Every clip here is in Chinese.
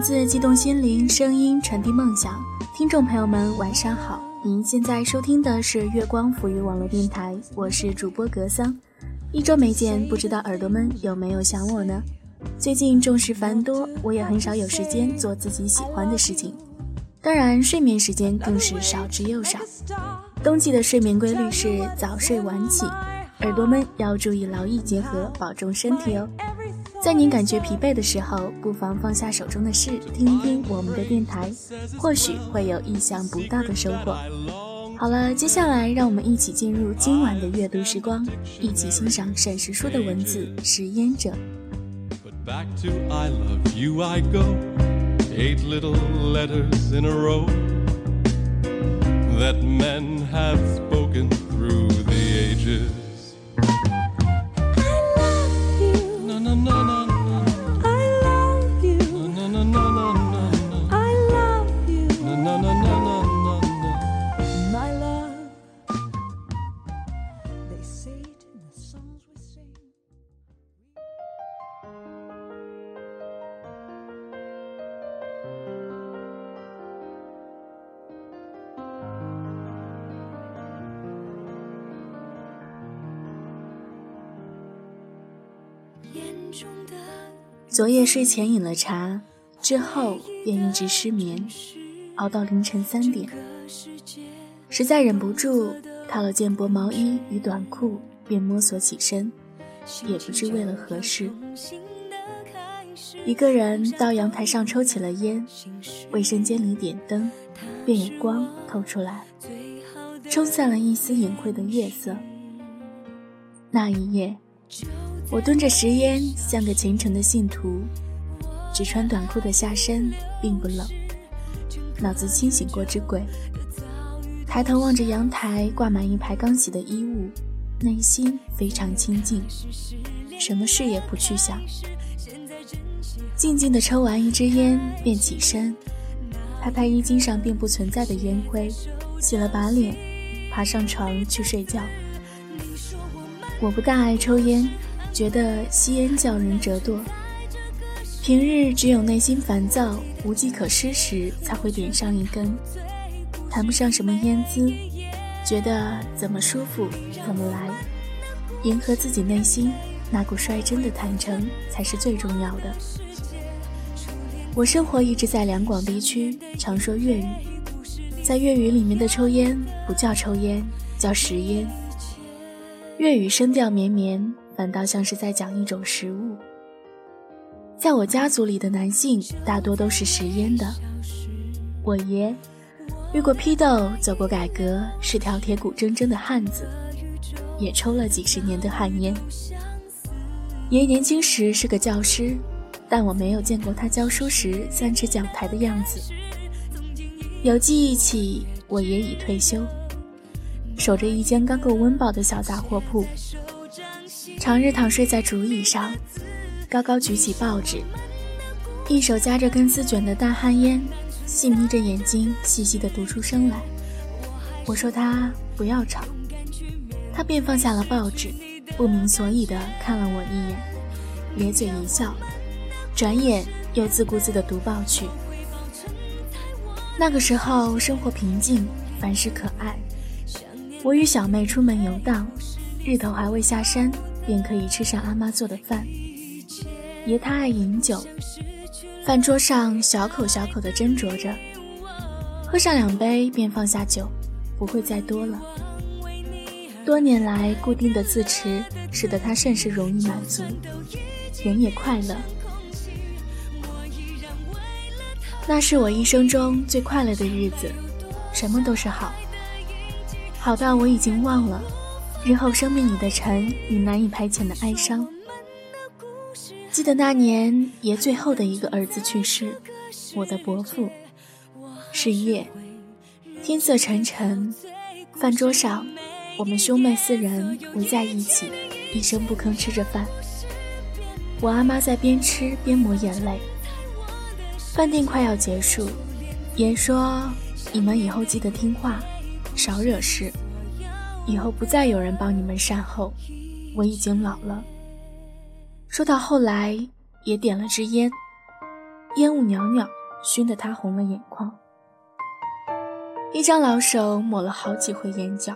自激动心灵，声音传递梦想。听众朋友们，晚上好！您现在收听的是月光抚育网络电台，我是主播格桑。一周没见，不知道耳朵们有没有想我呢？最近重视繁多，我也很少有时间做自己喜欢的事情，当然睡眠时间更是少之又少。冬季的睡眠规律是早睡晚起，耳朵们要注意劳逸结合，保重身体哦。在您感觉疲惫的时候，不妨放下手中的事，听一听我们的电台，或许会有意想不到的收获。好了，接下来让我们一起进入今晚的阅读时光，一起欣赏沈石书的文字《食烟者》。昨夜睡前饮了茶，之后便一直失眠，熬到凌晨三点。实在忍不住，套了件薄毛衣与短裤，便摸索起身，也不知为了何事。一个人到阳台上抽起了烟，卫生间里点灯，便有光透出来，冲散了一丝隐晦的夜色。那一夜。我蹲着食烟，像个虔诚的信徒，只穿短裤的下身并不冷，脑子清醒过之鬼。抬头望着阳台挂满一排刚洗的衣物，内心非常清静，什么事也不去想，静静的抽完一支烟，便起身，拍拍衣襟上并不存在的烟灰，洗了把脸，爬上床去睡觉。我不大爱抽烟。觉得吸烟叫人折堕，平日只有内心烦躁、无计可施时才会点上一根，谈不上什么烟姿，觉得怎么舒服怎么来，迎合自己内心那股率真的坦诚才是最重要的。我生活一直在两广地区，常说粤语，在粤语里面的抽烟不叫抽烟，叫食烟，粤语声调绵绵。反倒像是在讲一种食物。在我家族里的男性大多都是食烟的。我爷遇过批斗，走过改革，是条铁骨铮铮的汉子，也抽了几十年的旱烟。爷年轻时是个教师，但我没有见过他教书时三尺讲台的样子。有记忆起，我爷已退休，守着一间刚够温饱的小杂货铺。常日躺睡在竹椅上，高高举起报纸，一手夹着根丝卷的大旱烟，细眯着眼睛，细细地读出声来。我说他不要吵，他便放下了报纸，不明所以地看了我一眼，咧嘴一笑，转眼又自顾自地读报去。那个时候生活平静，凡事可爱。我与小妹出门游荡，日头还未下山。便可以吃上阿妈做的饭。爷他爱饮酒，饭桌上小口小口地斟酌着，喝上两杯便放下酒，不会再多了。多年来固定的自持，使得他甚是容易满足，人也快乐。那是我一生中最快乐的日子，什么都是好，好到我已经忘了。日后生命里的尘与难以排遣的哀伤。记得那年爷最后的一个儿子去世，我的伯父。是夜，天色沉沉，饭桌上，我们兄妹四人围在一起，一声不吭吃着饭。我阿妈在边吃边抹眼泪。饭店快要结束，爷说：“你们以后记得听话，少惹事。”以后不再有人帮你们善后，我已经老了。说到后来，也点了支烟，烟雾袅袅，熏得他红了眼眶。一张老手抹了好几回眼角。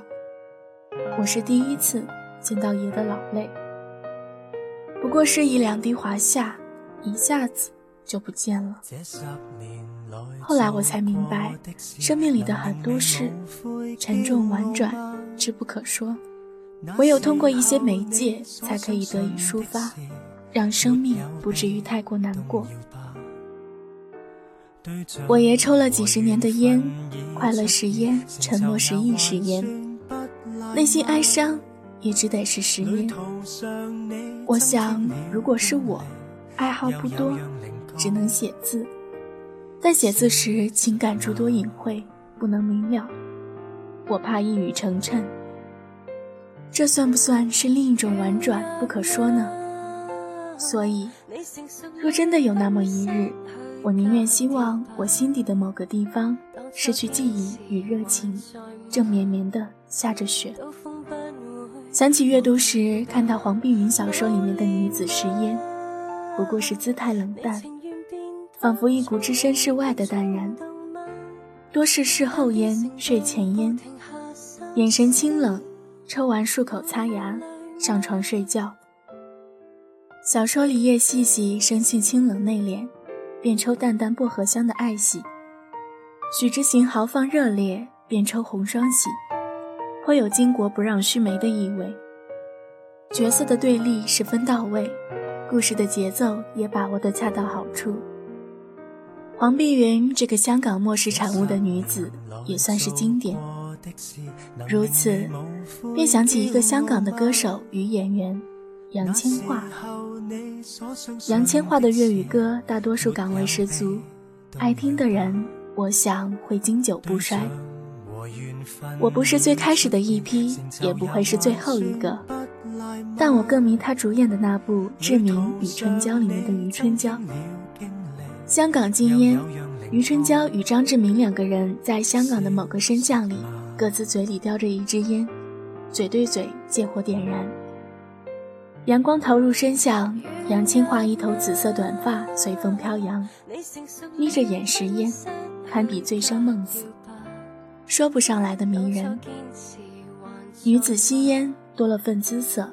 我是第一次见到爷的老泪，不过是一两滴滑下，一下子就不见了。后来我才明白，生命里的很多事，沉重婉转，之不可说，唯有通过一些媒介，才可以得以抒发，让生命不至于太过难过。我爷抽了几十年的烟，快乐是烟，沉默是亦是烟。内心哀伤，也只得是十年。我想，如果是我，爱好不多，只能写字，但写字时情感诸多隐晦，不能明了，我怕一语成谶。这算不算是另一种婉转不可说呢？所以，若真的有那么一日，我宁愿希望我心底的某个地方失去记忆与热情，正绵绵的。下着雪，想起阅读时看到黄碧云小说里面的女子食烟，不过是姿态冷淡，仿佛一股置身事外的淡然，多是事后烟、睡前烟，眼神清冷，抽完漱口擦牙，上床睡觉。小说里叶细细生性清冷内敛，便抽淡淡薄荷香的爱喜；许之行豪放热烈，便抽红双喜。颇有巾帼不让须眉的意味，角色的对立十分到位，故事的节奏也把握得恰到好处。黄碧云这个香港末世产物的女子也算是经典。如此，便想起一个香港的歌手与演员杨千嬅。杨千嬅的粤语歌大多数港味十足，爱听的人我想会经久不衰。我不是最开始的一批，也不会是最后一个，但我更迷她主演的那部《志明与春娇》里面的余春娇。香港禁烟，余春娇与张志明两个人在香港的某个升降里，各自嘴里叼着一支烟，嘴对嘴借火点燃。阳光投入身巷，杨千嬅一头紫色短发随风飘扬，眯着眼食烟，堪比醉生梦死。说不上来的迷人，女子吸烟多了份姿色，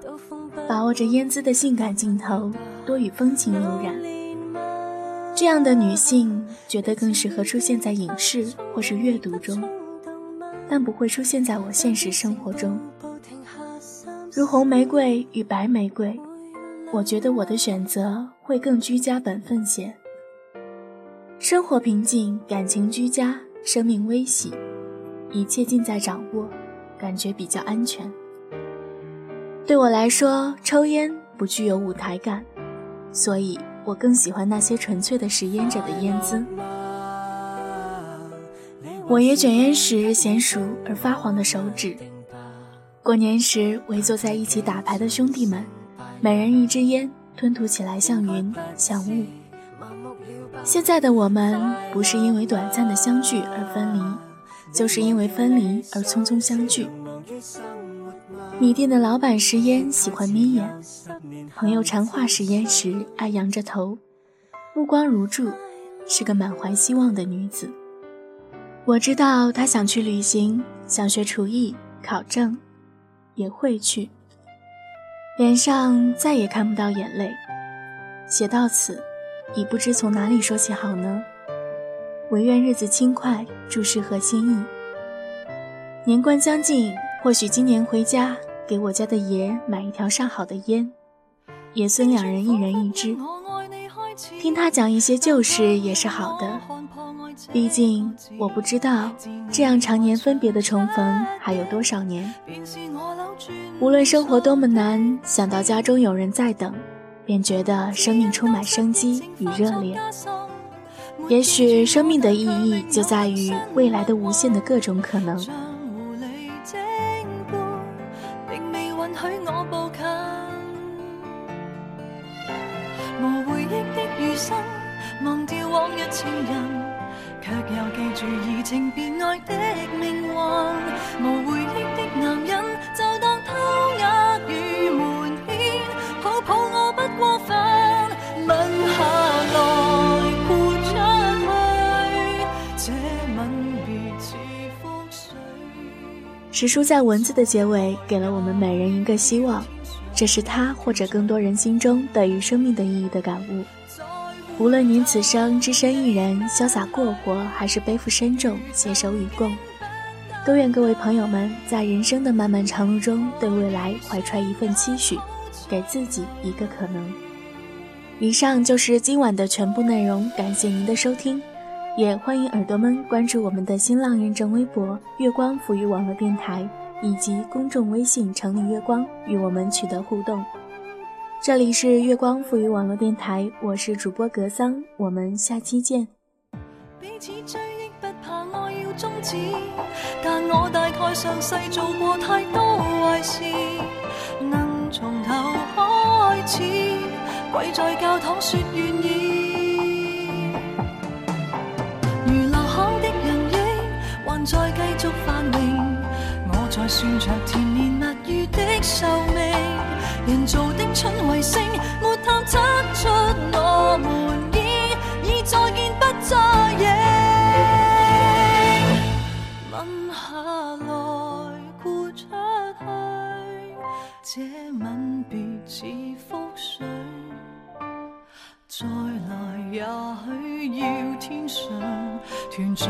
把握着烟姿的性感镜头，多与风情悠然。这样的女性，觉得更适合出现在影视或是阅读中，但不会出现在我现实生活中。如红玫瑰与白玫瑰，我觉得我的选择会更居家本分些。生活平静，感情居家，生命微喜。一切尽在掌握，感觉比较安全。对我来说，抽烟不具有舞台感，所以我更喜欢那些纯粹的食烟者的烟姿。我爷卷烟时娴熟而发黄的手指，过年时围坐在一起打牌的兄弟们，每人一支烟，吞吐起来像云像雾。现在的我们，不是因为短暂的相聚而分离。就是因为分离而匆匆相聚。米店的老板食烟喜欢眯眼，朋友谈话食烟时爱仰着头，目光如注，是个满怀希望的女子。我知道她想去旅行，想学厨艺，考证，也会去。脸上再也看不到眼泪。写到此，已不知从哪里说起好呢。唯愿日子轻快，祝事合心意。年关将近，或许今年回家给我家的爷买一条上好的烟，爷孙两人一人一支，听他讲一些旧事也是好的。毕竟我不知道这样常年分别的重逢还有多少年。无论生活多么难，想到家中有人在等，便觉得生命充满生机与热烈。也许生命的意义就在于未来的无限的各种可能。许我步近无回忆的余生，忘掉往日情人，却又记住移情别爱的命运。无回忆的男人，史书在文字的结尾给了我们每人一个希望，这是他或者更多人心中对于生命的意义的感悟。无论您此生只身一人，潇洒过活，还是背负深重，携手与共，都愿各位朋友们在人生的漫漫长路中，对未来怀揣一份期许，给自己一个可能。以上就是今晚的全部内容，感谢您的收听。也欢迎耳朵们关注我们的新浪认证微博“月光抚育网络电台”以及公众微信“城里月光”，与我们取得互动。这里是月光抚育网络电台，我是主播格桑，我们下期见。彼此追忆不怕爱要终止，但我大概上世做过太多坏事，能从头开始，跪在教堂说愿意。算着甜言蜜语的寿命。人造的蠢卫星，没探测出我们已已再见不再影。吻下来，豁出去，这吻别似覆水。再来，也许要天上团聚。